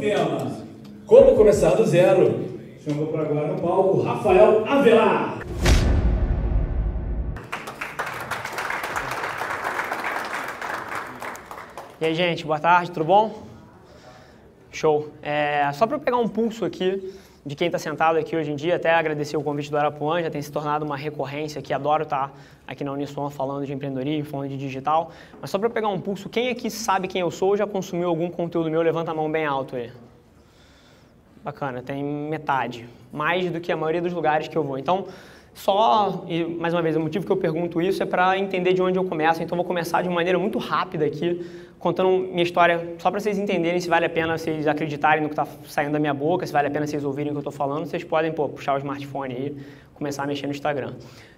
tema. Como começar do zero. Chamou para agora no palco Rafael Avelar. E aí, gente, boa tarde, tudo bom? Show. É, só para pegar um pulso aqui de quem está sentado aqui hoje em dia, até agradecer o convite do Arapuã, já tem se tornado uma recorrência aqui, adoro estar tá aqui na Uniswan falando de empreendedorismo, falando de digital, mas só para pegar um pulso, quem aqui sabe quem eu sou ou já consumiu algum conteúdo meu, levanta a mão bem alto aí. Bacana, tem metade, mais do que a maioria dos lugares que eu vou. Então, só, e mais uma vez, o motivo que eu pergunto isso é para entender de onde eu começo, então vou começar de maneira muito rápida aqui, contando minha história, só para vocês entenderem se vale a pena vocês acreditarem no que está saindo da minha boca, se vale a pena vocês ouvirem o que eu estou falando, vocês podem pô, puxar o smartphone aí, começar a mexer no Instagram.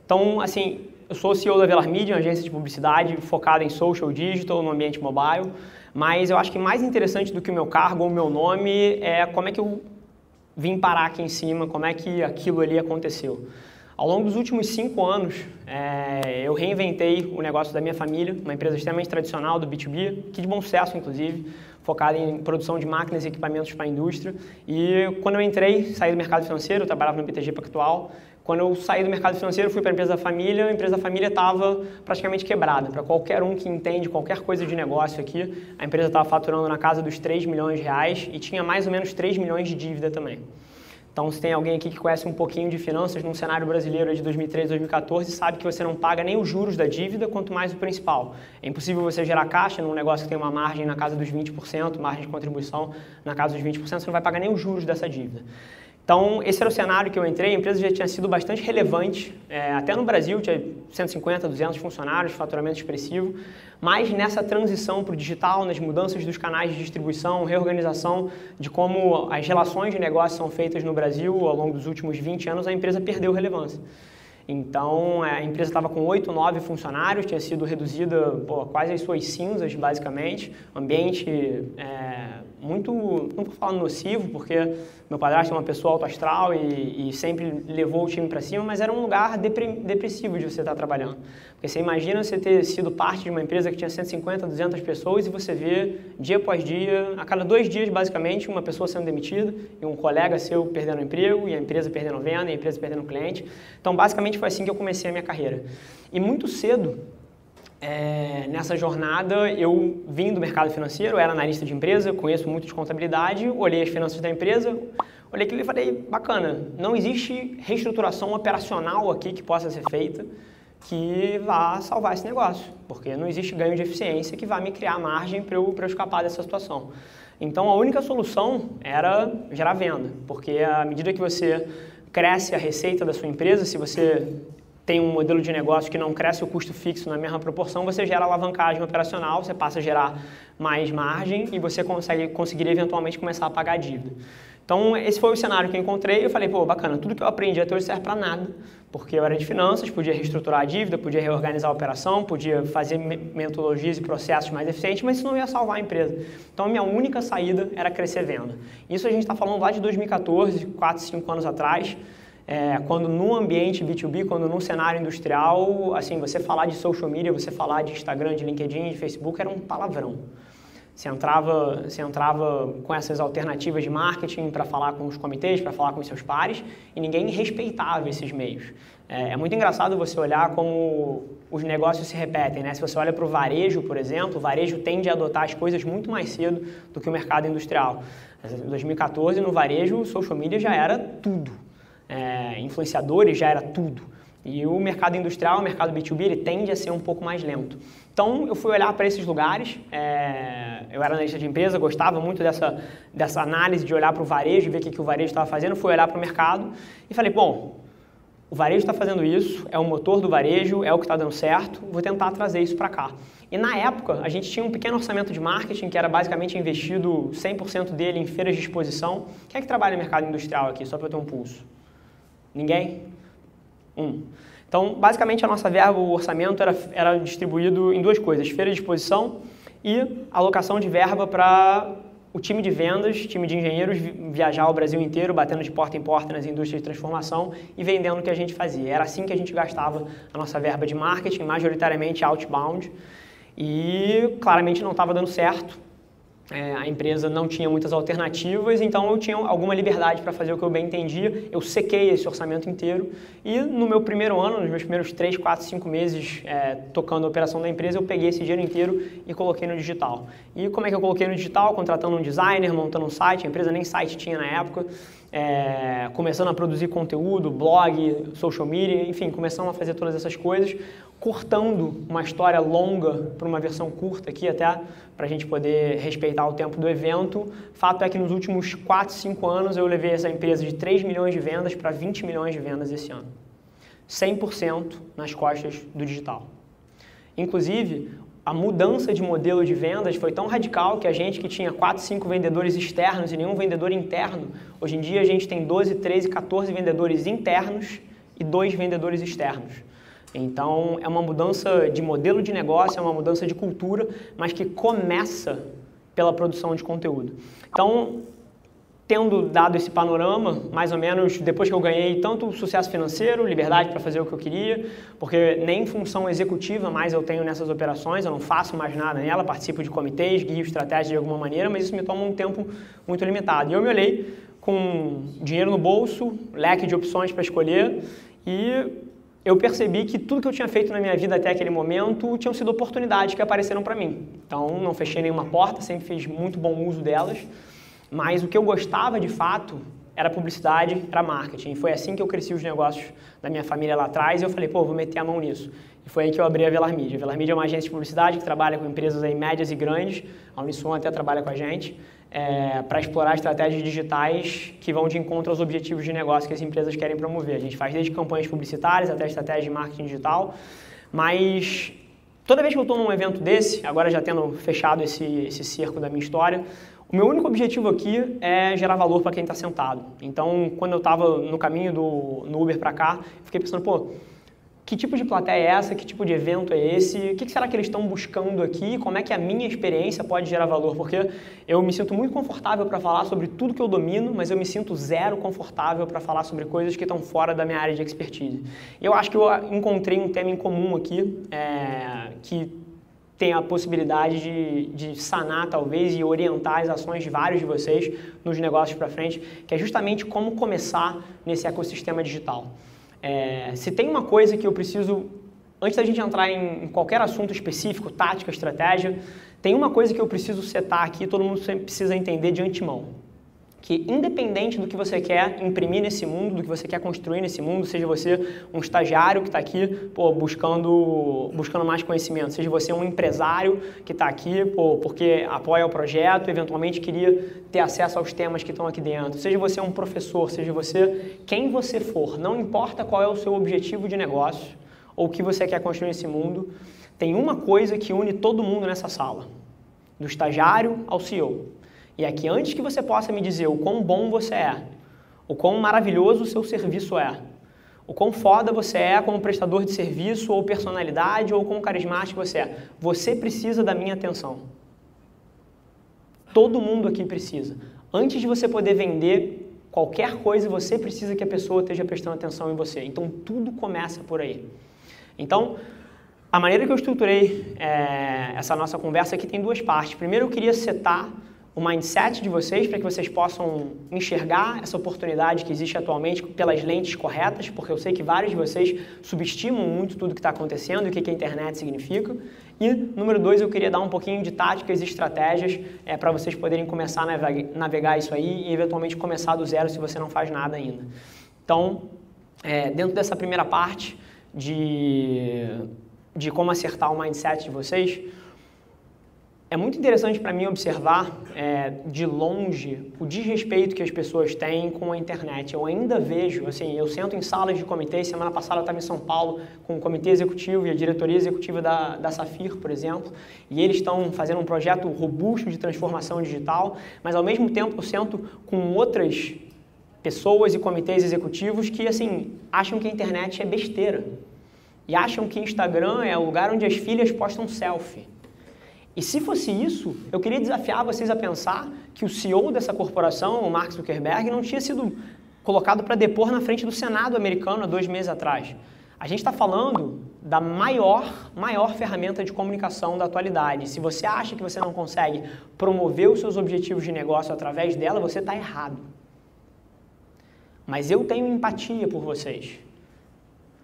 Então, assim, eu sou CEO da Velar Media, uma agência de publicidade focada em social digital, no ambiente mobile, mas eu acho que mais interessante do que o meu cargo ou o meu nome é como é que eu vim parar aqui em cima, como é que aquilo ali aconteceu. Ao longo dos últimos cinco anos, é, eu reinventei o negócio da minha família, uma empresa extremamente tradicional do B2B, que de bom sucesso, inclusive, focada em produção de máquinas e equipamentos para a indústria. E quando eu entrei, saí do mercado financeiro, eu trabalhava no BTG Pactual. Quando eu saí do mercado financeiro, fui para a empresa da família, a empresa da família estava praticamente quebrada. Para qualquer um que entende qualquer coisa de negócio aqui, a empresa estava faturando na casa dos 3 milhões de reais e tinha mais ou menos 3 milhões de dívida também. Então, se tem alguém aqui que conhece um pouquinho de finanças num cenário brasileiro de 2013, 2014, sabe que você não paga nem os juros da dívida, quanto mais o principal. É impossível você gerar caixa num negócio que tem uma margem na casa dos 20%, margem de contribuição na casa dos 20%, você não vai pagar nem os juros dessa dívida. Então, esse era o cenário que eu entrei. A empresa já tinha sido bastante relevante. É, até no Brasil, tinha 150, 200 funcionários, faturamento expressivo. Mas nessa transição para o digital, nas mudanças dos canais de distribuição, reorganização de como as relações de negócio são feitas no Brasil ao longo dos últimos 20 anos, a empresa perdeu relevância. Então, a empresa estava com 8, 9 funcionários, tinha sido reduzida pô, quase as suas cinzas, basicamente. Ambiente é, muito, não vou falar nocivo, porque meu padrasto é uma pessoa autoastral e, e sempre levou o time para cima, mas era um lugar depressivo de você estar trabalhando. Porque você imagina você ter sido parte de uma empresa que tinha 150, 200 pessoas e você vê dia após dia, a cada dois dias basicamente, uma pessoa sendo demitida e um colega seu perdendo emprego e a empresa perdendo venda e a empresa perdendo cliente. Então basicamente foi assim que eu comecei a minha carreira. E muito cedo é, nessa jornada, eu vim do mercado financeiro, era analista de empresa, conheço muito de contabilidade, olhei as finanças da empresa, olhei aquilo e falei, bacana, não existe reestruturação operacional aqui que possa ser feita que vá salvar esse negócio, porque não existe ganho de eficiência que vá me criar margem para eu, eu escapar dessa situação. Então, a única solução era gerar venda, porque à medida que você cresce a receita da sua empresa, se você tem um modelo de negócio que não cresce o custo fixo na mesma proporção, você gera alavancagem operacional, você passa a gerar mais margem e você consegue conseguir eventualmente começar a pagar a dívida. Então, esse foi o cenário que eu encontrei. Eu falei, pô, bacana, tudo que eu aprendi até hoje serve para nada, porque eu era de finanças, podia reestruturar a dívida, podia reorganizar a operação, podia fazer metodologias e processos mais eficientes, mas isso não ia salvar a empresa. Então, a minha única saída era crescer venda. Isso a gente está falando lá de 2014, 4, 5 anos atrás. É, quando no ambiente B2B, quando no cenário industrial, assim, você falar de social media, você falar de Instagram, de LinkedIn, de Facebook, era um palavrão. Você entrava, você entrava com essas alternativas de marketing para falar com os comitês, para falar com os seus pares, e ninguém respeitava esses meios. É, é muito engraçado você olhar como os negócios se repetem, né? Se você olha para o varejo, por exemplo, o varejo tende a adotar as coisas muito mais cedo do que o mercado industrial. Em 2014, no varejo, o social media já era tudo é, influenciadores já era tudo. E o mercado industrial, o mercado B2B, ele tende a ser um pouco mais lento. Então, eu fui olhar para esses lugares, é, eu era analista de empresa, gostava muito dessa, dessa análise de olhar para o varejo, ver o que, que o varejo estava fazendo, fui olhar para o mercado e falei, bom, o varejo está fazendo isso, é o motor do varejo, é o que está dando certo, vou tentar trazer isso para cá. E na época, a gente tinha um pequeno orçamento de marketing que era basicamente investido 100% dele em feiras de exposição. Quem é que trabalha no mercado industrial aqui, só para eu ter um pulso? Ninguém? Um. Então, basicamente, a nossa verba, o orçamento era, era distribuído em duas coisas: feira de exposição e alocação de verba para o time de vendas, time de engenheiros viajar o Brasil inteiro, batendo de porta em porta nas indústrias de transformação e vendendo o que a gente fazia. Era assim que a gente gastava a nossa verba de marketing, majoritariamente outbound, e claramente não estava dando certo. É, a empresa não tinha muitas alternativas, então eu tinha alguma liberdade para fazer o que eu bem entendia. Eu sequei esse orçamento inteiro e no meu primeiro ano, nos meus primeiros 3, 4, 5 meses é, tocando a operação da empresa, eu peguei esse dinheiro inteiro e coloquei no digital. E como é que eu coloquei no digital? Contratando um designer, montando um site, a empresa nem site tinha na época, é, começando a produzir conteúdo, blog, social media, enfim, começando a fazer todas essas coisas cortando uma história longa para uma versão curta aqui até para a gente poder respeitar o tempo do evento. Fato é que nos últimos 4, 5 anos eu levei essa empresa de 3 milhões de vendas para 20 milhões de vendas esse ano. 100% nas costas do digital. Inclusive, a mudança de modelo de vendas foi tão radical que a gente que tinha 4, 5 vendedores externos e nenhum vendedor interno, hoje em dia a gente tem 12, 13, 14 vendedores internos e dois vendedores externos. Então, é uma mudança de modelo de negócio, é uma mudança de cultura, mas que começa pela produção de conteúdo. Então, tendo dado esse panorama, mais ou menos depois que eu ganhei tanto sucesso financeiro, liberdade para fazer o que eu queria, porque nem função executiva mais eu tenho nessas operações, eu não faço mais nada nela, participo de comitês, guio estratégia de alguma maneira, mas isso me toma um tempo muito limitado. E eu me olhei com dinheiro no bolso, leque de opções para escolher e eu percebi que tudo que eu tinha feito na minha vida até aquele momento tinham sido oportunidades que apareceram para mim. Então, não fechei nenhuma porta, sempre fiz muito bom uso delas, mas o que eu gostava de fato era publicidade, era marketing. E foi assim que eu cresci os negócios da minha família lá atrás e eu falei, pô, vou meter a mão nisso. E foi aí que eu abri a Velar Media. A Velar Media é uma agência de publicidade que trabalha com empresas aí médias e grandes, a Unisson até trabalha com a gente, é, para explorar estratégias digitais que vão de encontro aos objetivos de negócio que as empresas querem promover. A gente faz desde campanhas publicitárias até estratégias de marketing digital, mas toda vez que eu estou num evento desse, agora já tendo fechado esse, esse cerco da minha história, o meu único objetivo aqui é gerar valor para quem está sentado. Então, quando eu estava no caminho do no Uber para cá, fiquei pensando, pô, que tipo de plateia é essa, que tipo de evento é esse, o que será que eles estão buscando aqui, como é que a minha experiência pode gerar valor, porque eu me sinto muito confortável para falar sobre tudo que eu domino, mas eu me sinto zero confortável para falar sobre coisas que estão fora da minha área de expertise. Eu acho que eu encontrei um tema em comum aqui, é, que tem a possibilidade de, de sanar, talvez, e orientar as ações de vários de vocês nos negócios para frente, que é justamente como começar nesse ecossistema digital. É, se tem uma coisa que eu preciso, antes da gente entrar em, em qualquer assunto específico, tática, estratégia, tem uma coisa que eu preciso setar aqui, todo mundo sempre precisa entender de antemão que independente do que você quer imprimir nesse mundo, do que você quer construir nesse mundo, seja você um estagiário que está aqui pô, buscando, buscando mais conhecimento, seja você um empresário que está aqui pô, porque apoia o projeto, eventualmente queria ter acesso aos temas que estão aqui dentro, seja você um professor, seja você quem você for, não importa qual é o seu objetivo de negócio ou o que você quer construir nesse mundo, tem uma coisa que une todo mundo nessa sala, do estagiário ao CEO e é que antes que você possa me dizer o quão bom você é, o quão maravilhoso o seu serviço é, o quão foda você é como prestador de serviço ou personalidade ou como carismático você é, você precisa da minha atenção. Todo mundo aqui precisa. Antes de você poder vender qualquer coisa, você precisa que a pessoa esteja prestando atenção em você. Então tudo começa por aí. Então, a maneira que eu estruturei é, essa nossa conversa aqui tem duas partes. Primeiro, eu queria setar o mindset de vocês para que vocês possam enxergar essa oportunidade que existe atualmente pelas lentes corretas, porque eu sei que vários de vocês subestimam muito tudo que está acontecendo e o que, a internet significa. E, número dois, eu queria dar um pouquinho de táticas e estratégias é, para vocês poderem começar a navegar isso aí e, eventualmente, começar do zero se você não faz nada ainda. Então, é, dentro dessa primeira parte de, de como acertar o mindset de vocês, é muito interessante para mim observar é, de longe o desrespeito que as pessoas têm com a internet. Eu ainda vejo, assim, eu sento em salas de comitê, semana passada eu estava em São Paulo com o comitê executivo e a diretoria executiva da, da Safir, por exemplo, e eles estão fazendo um projeto robusto de transformação digital, mas ao mesmo tempo eu sento com outras pessoas e comitês executivos que, assim, acham que a internet é besteira e acham que Instagram é o lugar onde as filhas postam selfie. E se fosse isso, eu queria desafiar vocês a pensar que o CEO dessa corporação, o Mark Zuckerberg, não tinha sido colocado para depor na frente do Senado americano há dois meses atrás. A gente está falando da maior, maior ferramenta de comunicação da atualidade. Se você acha que você não consegue promover os seus objetivos de negócio através dela, você está errado. Mas eu tenho empatia por vocês.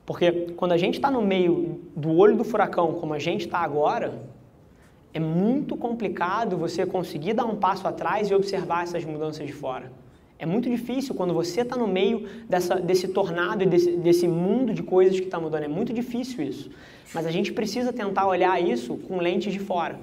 Porque quando a gente está no meio do olho do furacão, como a gente está agora, é muito complicado você conseguir dar um passo atrás e observar essas mudanças de fora. É muito difícil quando você está no meio dessa, desse tornado e desse, desse mundo de coisas que está mudando. É muito difícil isso. Mas a gente precisa tentar olhar isso com lentes de fora.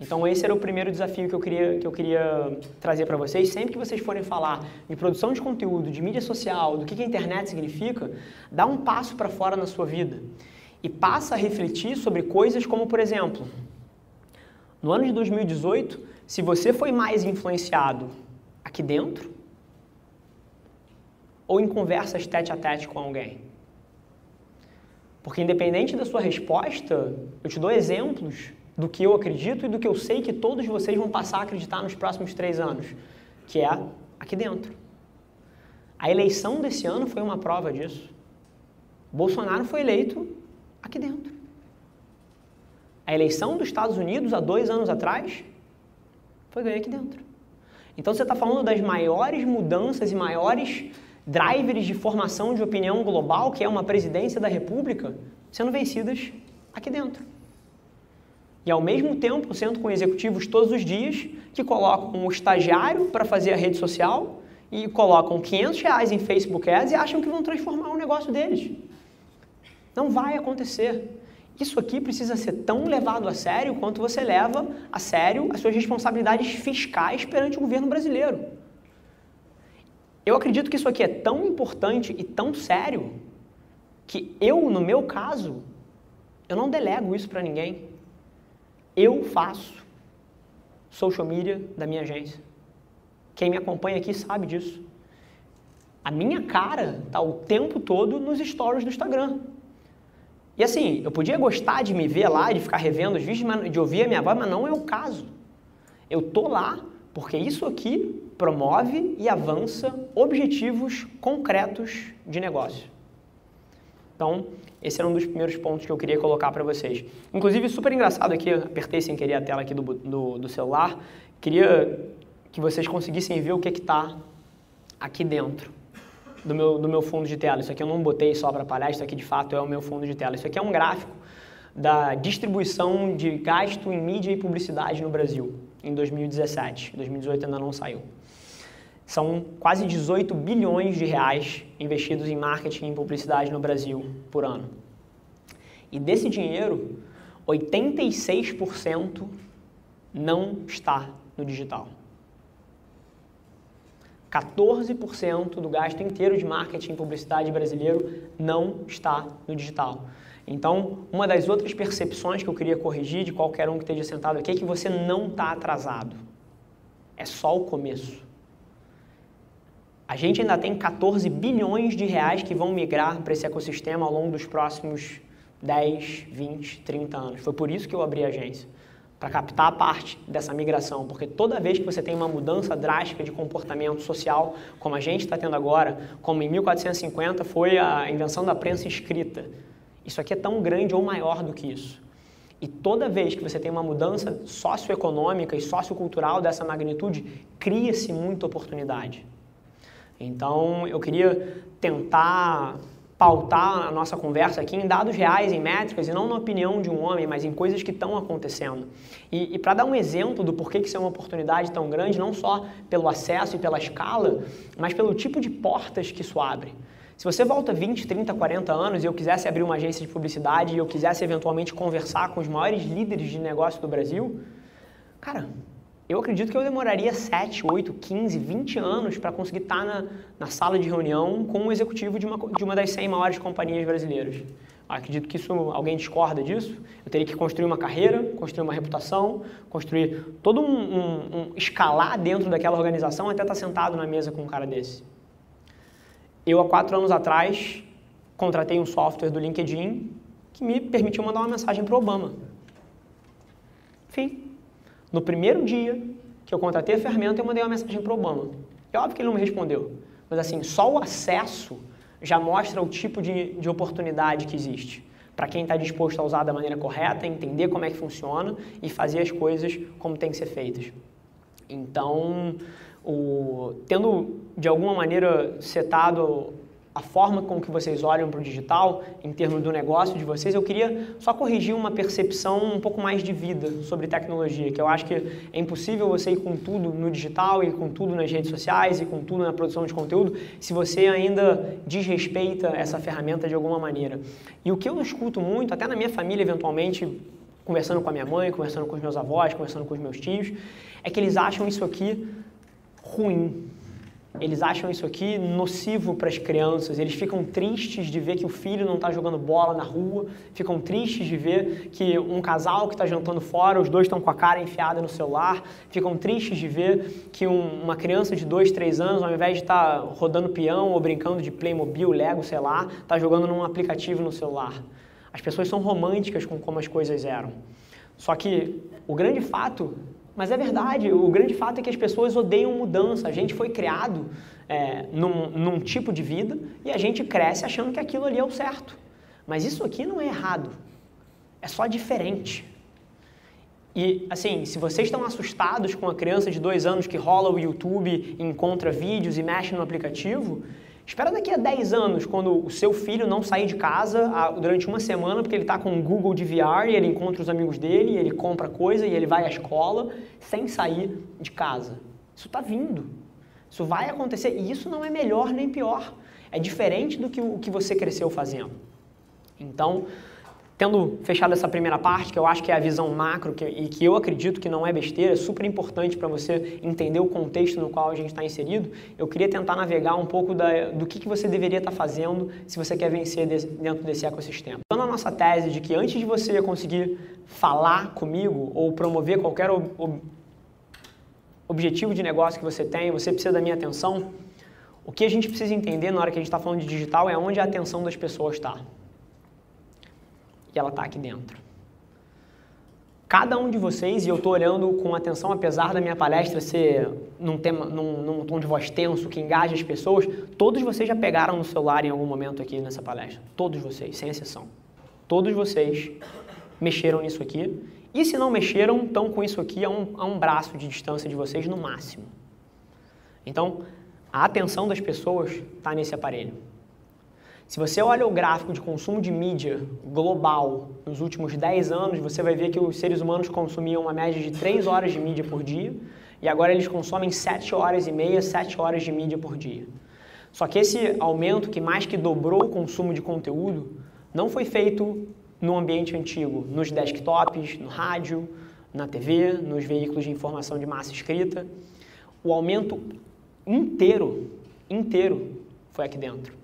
Então esse era o primeiro desafio que eu queria, que eu queria trazer para vocês. Sempre que vocês forem falar de produção de conteúdo, de mídia social, do que, que a internet significa, dá um passo para fora na sua vida. E passa a refletir sobre coisas como, por exemplo, no ano de 2018, se você foi mais influenciado aqui dentro ou em conversas tete a tete com alguém? Porque independente da sua resposta, eu te dou exemplos do que eu acredito e do que eu sei que todos vocês vão passar a acreditar nos próximos três anos, que é aqui dentro. A eleição desse ano foi uma prova disso. Bolsonaro foi eleito aqui dentro. A eleição dos Estados Unidos há dois anos atrás foi ganha aqui dentro. Então você está falando das maiores mudanças e maiores drivers de formação de opinião global, que é uma presidência da República, sendo vencidas aqui dentro. E ao mesmo tempo, sendo com executivos todos os dias que colocam um estagiário para fazer a rede social e colocam 500 reais em Facebook Ads e acham que vão transformar o negócio deles. Não vai acontecer. Isso aqui precisa ser tão levado a sério quanto você leva a sério as suas responsabilidades fiscais perante o governo brasileiro. Eu acredito que isso aqui é tão importante e tão sério que eu, no meu caso, eu não delego isso para ninguém. Eu faço social media da minha agência. Quem me acompanha aqui sabe disso. A minha cara está o tempo todo nos stories do Instagram. E assim, eu podia gostar de me ver lá, de ficar revendo os vídeos, de ouvir a minha voz, mas não é o caso. Eu tô lá porque isso aqui promove e avança objetivos concretos de negócio. Então, esse era um dos primeiros pontos que eu queria colocar para vocês. Inclusive, super engraçado aqui, apertei sem querer a tela aqui do, do, do celular. Queria que vocês conseguissem ver o que está aqui dentro do meu, do meu fundo de tela. Isso aqui eu não botei só para palhar, isso aqui de fato é o meu fundo de tela. Isso aqui é um gráfico da distribuição de gasto em mídia e publicidade no Brasil em 2017. 2018 ainda não saiu. São quase 18 bilhões de reais investidos em marketing e publicidade no Brasil por ano. E desse dinheiro, 86% não está no digital. 14% do gasto inteiro de marketing e publicidade brasileiro não está no digital. Então, uma das outras percepções que eu queria corrigir de qualquer um que esteja sentado aqui é que você não está atrasado. É só o começo. A gente ainda tem 14 bilhões de reais que vão migrar para esse ecossistema ao longo dos próximos 10, 20, 30 anos. Foi por isso que eu abri a agência para captar a parte dessa migração, porque toda vez que você tem uma mudança drástica de comportamento social, como a gente está tendo agora, como em 1450 foi a invenção da prensa escrita, isso aqui é tão grande ou maior do que isso. E toda vez que você tem uma mudança socioeconômica e sociocultural dessa magnitude, cria-se muita oportunidade. Então, eu queria tentar pautar a nossa conversa aqui em dados reais, em métricas, e não na opinião de um homem, mas em coisas que estão acontecendo. E, e para dar um exemplo do porquê que isso é uma oportunidade tão grande, não só pelo acesso e pela escala, mas pelo tipo de portas que isso abre. Se você volta 20, 30, 40 anos e eu quisesse abrir uma agência de publicidade e eu quisesse eventualmente conversar com os maiores líderes de negócio do Brasil, cara, eu acredito que eu demoraria 7, 8, 15, 20 anos para conseguir estar tá na, na, sala de reunião com um executivo de uma, de uma das 100 maiores companhias brasileiras. Acredito que isso, alguém discorda disso. Eu teria que construir uma carreira, construir uma reputação, construir todo um, um, um escalar dentro daquela organização até estar tá sentado na mesa com um cara desse. Eu, há quatro anos atrás, contratei um software do LinkedIn que me permitiu mandar uma mensagem para o Obama. No primeiro dia que eu contratei a ferramenta, eu mandei uma mensagem para o Obama. É óbvio que ele não me respondeu, mas assim, só o acesso já mostra o tipo de, de oportunidade que existe. para quem está disposto a usar da maneira correta, entender como é que funciona e fazer as coisas como tem que ser feitas. Então, o, tendo de alguma maneira setado a forma com que vocês olham para o digital, em termos do negócio de vocês, eu queria só corrigir uma percepção um pouco mais de vida sobre tecnologia, que eu acho que é impossível você ir com tudo no digital e com tudo nas redes sociais e com tudo na produção de conteúdo se você ainda desrespeita essa ferramenta de alguma maneira. E o que eu escuto muito, até na minha família eventualmente, conversando com a minha mãe, conversando com os meus avós, conversando com os meus tios, é que eles acham isso aqui ruim, eles acham isso aqui nocivo para as crianças, eles ficam tristes de ver que o filho não está jogando bola na rua, ficam tristes de ver que um casal que está jantando fora, os dois estão com a cara enfiada no celular, ficam tristes de ver que um, uma criança de 2, 3 anos, ao invés de estar tá rodando peão ou brincando de Playmobil, Lego, sei lá, está jogando num aplicativo no celular. As pessoas são românticas com como as coisas eram. Só que o grande fato mas é verdade, o grande fato é que as pessoas odeiam mudança. A gente foi criado é, num, num tipo de vida e a gente cresce achando que aquilo ali é o certo. Mas isso aqui não é errado, é só diferente. E, assim, se vocês estão assustados com a criança de dois anos que rola o YouTube, encontra vídeos e mexe no aplicativo, Espera daqui a 10 anos, quando o seu filho não sair de casa durante uma semana, porque ele está com o Google de VR e ele encontra os amigos dele, ele compra coisa e ele vai à escola sem sair de casa. Isso está vindo. Isso vai acontecer. E isso não é melhor nem pior. É diferente do que o que você cresceu fazendo. Então, Tendo fechado essa primeira parte, que eu acho que é a visão macro que, e que eu acredito que não é besteira, é super importante para você entender o contexto no qual a gente está inserido, eu queria tentar navegar um pouco da, do que, que você deveria estar tá fazendo se você quer vencer dentro desse ecossistema. Então, a nossa tese de que antes de você conseguir falar comigo ou promover qualquer ob, ob, objetivo de negócio que você tem, você precisa da minha atenção, o que a gente precisa entender na hora que a gente está falando de digital é onde a atenção das pessoas está e ela está aqui dentro. Cada um de vocês, e eu estou olhando com atenção, apesar da minha palestra ser num, tema, num, num tom de voz tenso, que engaja as pessoas, todos vocês já pegaram no celular em algum momento aqui nessa palestra. Todos vocês, sem exceção. Todos vocês mexeram nisso aqui. E se não mexeram, estão com isso aqui a um, a um braço de distância de vocês no máximo. Então, a atenção das pessoas está nesse aparelho. Se você olha o gráfico de consumo de mídia global nos últimos 10 anos, você vai ver que os seres humanos consumiam uma média de 3 horas de mídia por dia e agora eles consomem 7 horas e meia, 7 horas de mídia por dia. Só que esse aumento, que mais que dobrou o consumo de conteúdo, não foi feito no ambiente antigo, nos desktops, no rádio, na TV, nos veículos de informação de massa escrita. O aumento inteiro, inteiro, foi aqui dentro.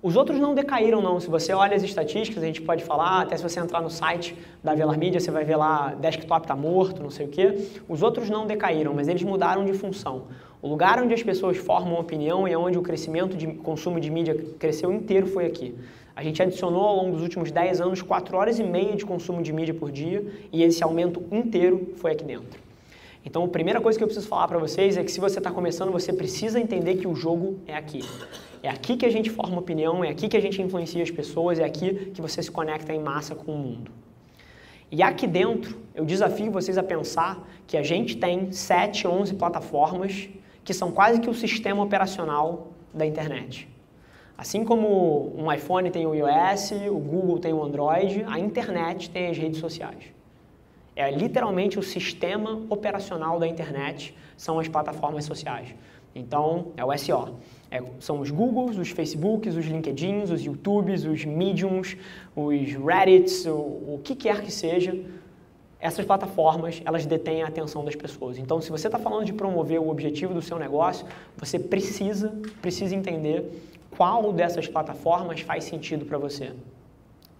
Os outros não decaíram, não. Se você olha as estatísticas, a gente pode falar, até se você entrar no site da Velar Media, você vai ver lá, desktop está morto, não sei o quê. Os outros não decaíram, mas eles mudaram de função. O lugar onde as pessoas formam opinião e onde o crescimento de consumo de mídia cresceu inteiro foi aqui. A gente adicionou ao longo dos últimos 10 anos 4 horas e meia de consumo de mídia por dia e esse aumento inteiro foi aqui dentro. Então, a primeira coisa que eu preciso falar para vocês é que se você está começando, você precisa entender que o jogo é aqui. É aqui que a gente forma opinião, é aqui que a gente influencia as pessoas, é aqui que você se conecta em massa com o mundo. E aqui dentro, eu desafio vocês a pensar que a gente tem 7, 11 plataformas que são quase que o sistema operacional da internet. Assim como um iPhone tem o iOS, o Google tem o Android, a internet tem as redes sociais. É literalmente o sistema operacional da internet, são as plataformas sociais. Então, é o SO. É, são os Googles, os Facebooks, os LinkedIns, os YouTubes, os Mediums, os Reddits, o, o que quer que seja, essas plataformas, elas detêm a atenção das pessoas. Então, se você está falando de promover o objetivo do seu negócio, você precisa, precisa entender qual dessas plataformas faz sentido para você.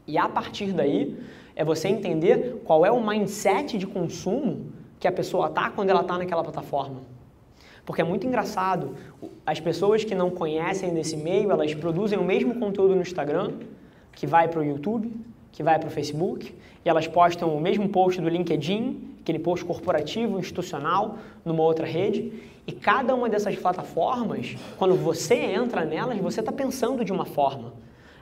E a partir daí, é você entender qual é o mindset de consumo que a pessoa está quando ela está naquela plataforma. Porque é muito engraçado, as pessoas que não conhecem desse meio, elas produzem o mesmo conteúdo no Instagram, que vai para o YouTube, que vai para o Facebook, e elas postam o mesmo post do LinkedIn, aquele post corporativo, institucional, numa outra rede, e cada uma dessas plataformas, quando você entra nelas, você está pensando de uma forma.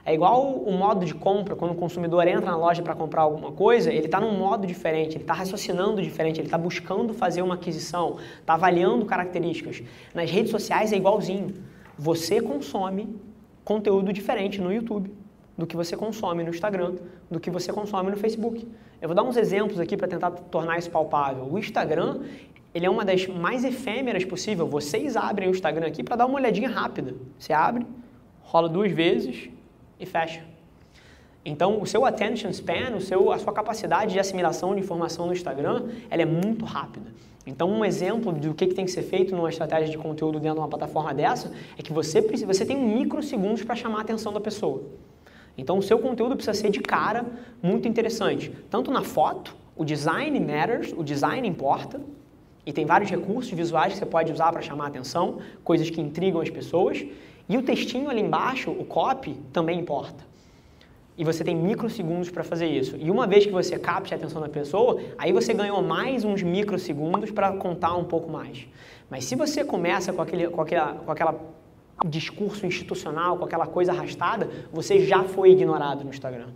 É igual o modo de compra, quando o consumidor entra na loja para comprar alguma coisa, ele está num modo diferente, ele está raciocinando diferente, ele está buscando fazer uma aquisição, está avaliando características. Nas redes sociais é igualzinho. Você consome conteúdo diferente no YouTube do que você consome no Instagram, do que você consome no Facebook. Eu vou dar uns exemplos aqui para tentar tornar isso palpável. O Instagram, ele é uma das mais efêmeras possível. Vocês abrem o Instagram aqui para dar uma olhadinha rápida. Você abre, rola duas vezes, e fecha. Então, o seu attention span, o seu, a sua capacidade de assimilação de informação no Instagram, ela é muito rápida. Então, um exemplo do que, que tem que ser feito numa estratégia de conteúdo dentro de uma plataforma dessa é que você, você tem microsegundos para chamar a atenção da pessoa. Então, o seu conteúdo precisa ser de cara muito interessante. Tanto na foto, o design matters, o design importa, e tem vários recursos visuais que você pode usar para chamar a atenção, coisas que intrigam as pessoas. E o textinho ali embaixo, o copy, também importa. E você tem microsegundos para fazer isso. E uma vez que você capte a atenção da pessoa, aí você ganhou mais uns microsegundos para contar um pouco mais. Mas se você começa com aquele, com aquela, com aquela discurso institucional, com aquela coisa arrastada, você já foi ignorado no Instagram.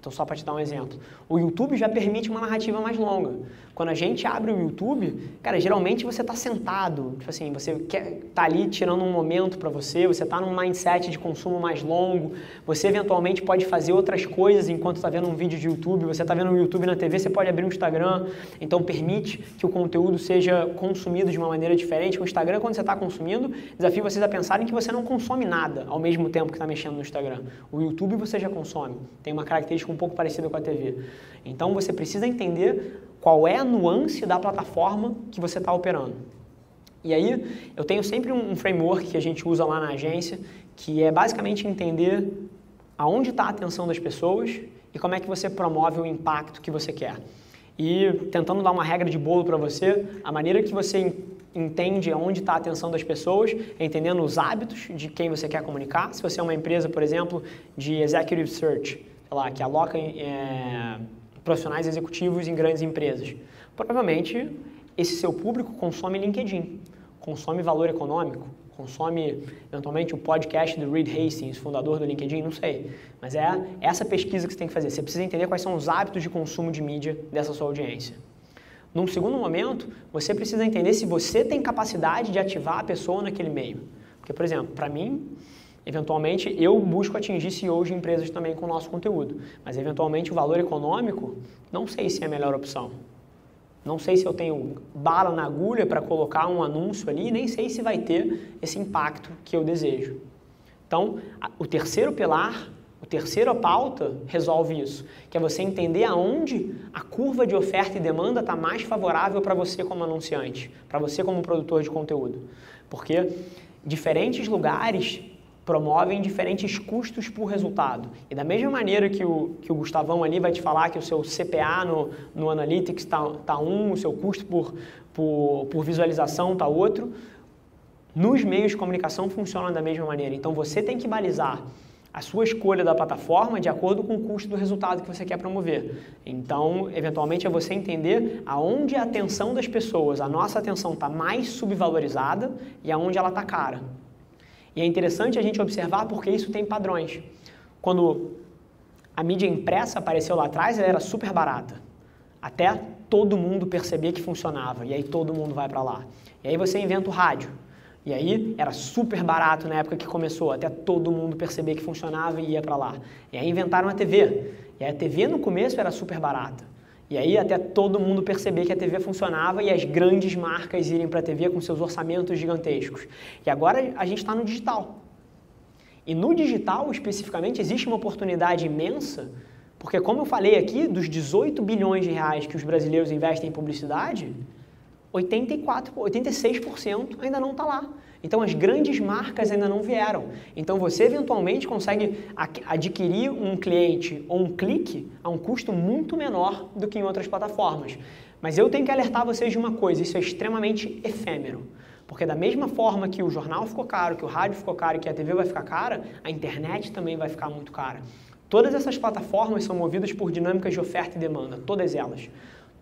Então, só para te dar um exemplo. O YouTube já permite uma narrativa mais longa. Quando a gente abre o YouTube, cara, geralmente você está sentado, tipo assim, você quer tá ali tirando um momento para você, você está num mindset de consumo mais longo, você eventualmente pode fazer outras coisas enquanto está vendo um vídeo de YouTube, você está vendo um YouTube na TV, você pode abrir um Instagram, então permite que o conteúdo seja consumido de uma maneira diferente. O Instagram, quando você está consumindo, desafio vocês a pensarem que você não consome nada ao mesmo tempo que está mexendo no Instagram. O YouTube você já consome, tem uma característica um pouco parecida com a TV. Então você precisa entender qual é a nuance da plataforma que você está operando. E aí, eu tenho sempre um framework que a gente usa lá na agência, que é basicamente entender aonde está a atenção das pessoas e como é que você promove o impacto que você quer. E tentando dar uma regra de bolo para você, a maneira que você entende aonde está a atenção das pessoas, é entendendo os hábitos de quem você quer comunicar. Se você é uma empresa, por exemplo, de executive search, lá, que aloca é, profissionais executivos em grandes empresas. Provavelmente esse seu público consome LinkedIn, consome valor econômico, consome eventualmente o podcast do Reed Hastings, fundador do LinkedIn, não sei. Mas é essa pesquisa que você tem que fazer. Você precisa entender quais são os hábitos de consumo de mídia dessa sua audiência. Num segundo momento, você precisa entender se você tem capacidade de ativar a pessoa naquele meio. Porque, por exemplo, para mim, Eventualmente, eu busco atingir CEOs de empresas também com o nosso conteúdo, mas eventualmente o valor econômico, não sei se é a melhor opção. Não sei se eu tenho bala na agulha para colocar um anúncio ali, nem sei se vai ter esse impacto que eu desejo. Então, o terceiro pilar, o terceiro pauta resolve isso, que é você entender aonde a curva de oferta e demanda está mais favorável para você como anunciante, para você como produtor de conteúdo. Porque diferentes lugares promovem diferentes custos por resultado. E da mesma maneira que o, que o Gustavão ali vai te falar que o seu CPA no, no Analytics está tá um, o seu custo por, por, por visualização está outro, nos meios de comunicação funciona da mesma maneira. Então você tem que balizar a sua escolha da plataforma de acordo com o custo do resultado que você quer promover. Então, eventualmente, é você entender aonde a atenção das pessoas, a nossa atenção está mais subvalorizada e aonde ela está cara. E é interessante a gente observar porque isso tem padrões. Quando a mídia impressa apareceu lá atrás, ela era super barata. Até todo mundo perceber que funcionava. E aí todo mundo vai para lá. E aí você inventa o rádio. E aí era super barato na época que começou, até todo mundo perceber que funcionava e ia para lá. E aí inventaram a TV. E a TV no começo era super barata. E aí até todo mundo perceber que a TV funcionava e as grandes marcas irem para a TV com seus orçamentos gigantescos. E agora a gente está no digital. E no digital, especificamente, existe uma oportunidade imensa, porque como eu falei aqui, dos 18 bilhões de reais que os brasileiros investem em publicidade, 84, 86% ainda não está lá. Então as grandes marcas ainda não vieram. Então você eventualmente consegue adquirir um cliente ou um clique a um custo muito menor do que em outras plataformas. Mas eu tenho que alertar vocês de uma coisa, isso é extremamente efêmero. Porque da mesma forma que o jornal ficou caro, que o rádio ficou caro que a TV vai ficar cara, a internet também vai ficar muito cara. Todas essas plataformas são movidas por dinâmicas de oferta e demanda, todas elas.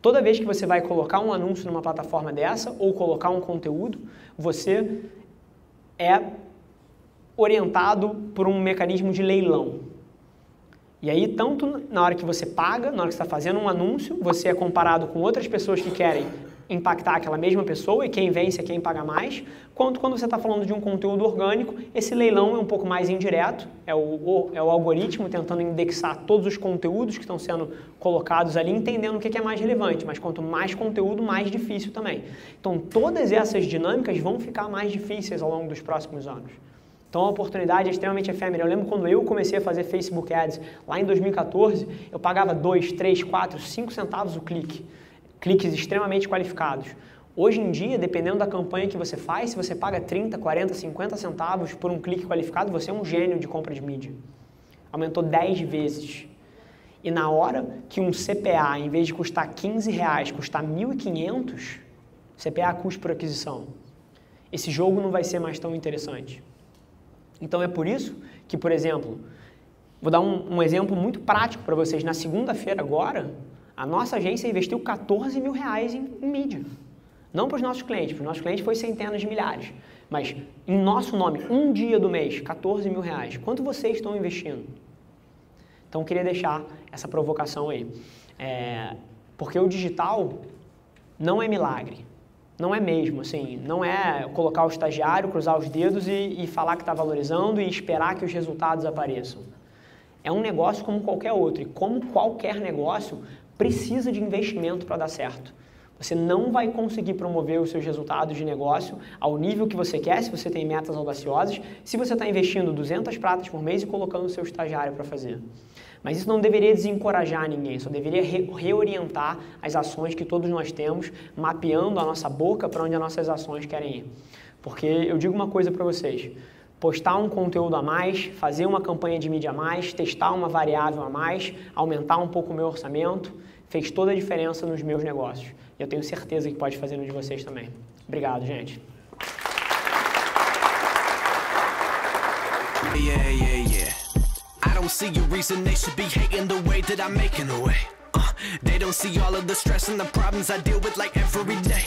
Toda vez que você vai colocar um anúncio numa plataforma dessa ou colocar um conteúdo, você é orientado por um mecanismo de leilão. E aí, tanto na hora que você paga, na hora que está fazendo um anúncio, você é comparado com outras pessoas que querem impactar aquela mesma pessoa e quem vence é quem paga mais, quanto quando você está falando de um conteúdo orgânico, esse leilão é um pouco mais indireto, é o, é o algoritmo tentando indexar todos os conteúdos que estão sendo colocados ali, entendendo o que é mais relevante, mas quanto mais conteúdo, mais difícil também. Então, todas essas dinâmicas vão ficar mais difíceis ao longo dos próximos anos. Então a oportunidade é extremamente efêmera. Eu lembro quando eu comecei a fazer Facebook Ads lá em 2014, eu pagava 2, 3, 4, 5 centavos o clique. Cliques extremamente qualificados. Hoje em dia, dependendo da campanha que você faz, se você paga 30, 40, 50 centavos por um clique qualificado, você é um gênio de compra de mídia. Aumentou 10 vezes. E na hora que um CPA, em vez de custar 15 reais, custar 1.500, CPA custo por aquisição, esse jogo não vai ser mais tão interessante. Então é por isso que, por exemplo, vou dar um, um exemplo muito prático para vocês. Na segunda-feira agora, a nossa agência investiu 14 mil reais em, em mídia. Não para os nossos clientes, para os nossos clientes foi centenas de milhares. Mas em nosso nome, um dia do mês, 14 mil reais. Quanto vocês estão investindo? Então queria deixar essa provocação aí. É, porque o digital não é milagre. Não é mesmo, assim, não é colocar o estagiário, cruzar os dedos e, e falar que está valorizando e esperar que os resultados apareçam. É um negócio como qualquer outro e como qualquer negócio precisa de investimento para dar certo. Você não vai conseguir promover os seus resultados de negócio ao nível que você quer, se você tem metas audaciosas, se você está investindo 200 pratas por mês e colocando o seu estagiário para fazer. Mas isso não deveria desencorajar ninguém, só deveria re reorientar as ações que todos nós temos, mapeando a nossa boca para onde as nossas ações querem ir. Porque eu digo uma coisa para vocês: postar um conteúdo a mais, fazer uma campanha de mídia a mais, testar uma variável a mais, aumentar um pouco o meu orçamento, fez toda a diferença nos meus negócios. E eu tenho certeza que pode fazer no de vocês também. Obrigado, gente. Yeah, yeah, yeah. don't see a reason they should be hating the way that I'm making the way. Uh, they don't see all of the stress and the problems I deal with like every day.